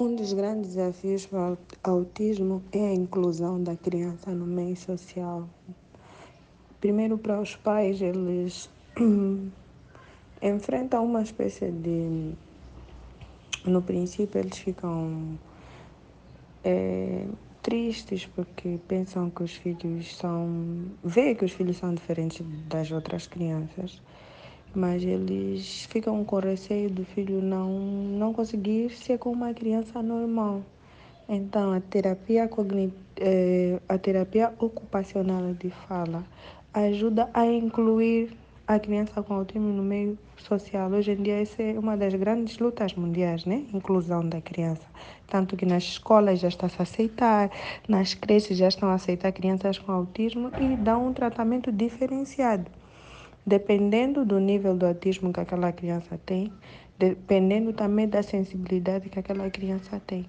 Um dos grandes desafios para o autismo é a inclusão da criança no meio social. Primeiro, para os pais, eles enfrentam uma espécie de. No princípio, eles ficam é, tristes porque pensam que os filhos são. vê que os filhos são diferentes das outras crianças mas eles ficam com receio do filho não, não conseguir ser como uma criança normal. Então, a terapia, cognit eh, a terapia ocupacional de fala ajuda a incluir a criança com autismo no meio social. Hoje em dia, essa é uma das grandes lutas mundiais, né? Inclusão da criança. Tanto que nas escolas já está a aceitar, nas creches já estão a aceitar crianças com autismo e dão um tratamento diferenciado dependendo do nível do autismo que aquela criança tem, dependendo também da sensibilidade que aquela criança tem.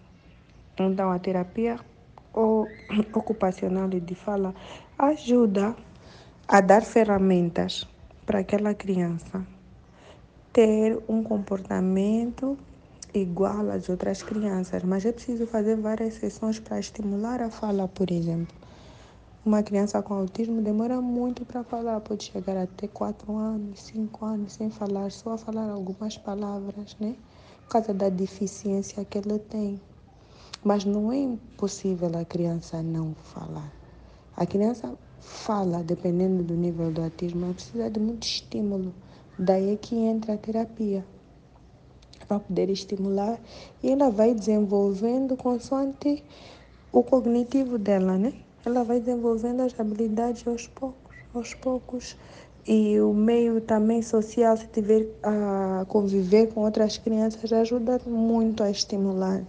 Então, a terapia ocupacional de fala ajuda a dar ferramentas para aquela criança ter um comportamento igual às outras crianças, mas é preciso fazer várias sessões para estimular a fala, por exemplo. Uma criança com autismo demora muito para falar, pode chegar até 4 anos, 5 anos sem falar, só a falar algumas palavras, né? Por causa da deficiência que ele tem. Mas não é impossível a criança não falar. A criança fala, dependendo do nível do autismo, ela precisa de muito estímulo. Daí é que entra a terapia para poder estimular e ela vai desenvolvendo consoante o cognitivo dela, né? Ela vai desenvolvendo as habilidades aos poucos, aos poucos. E o meio também social, se tiver a conviver com outras crianças, ajuda muito a estimular.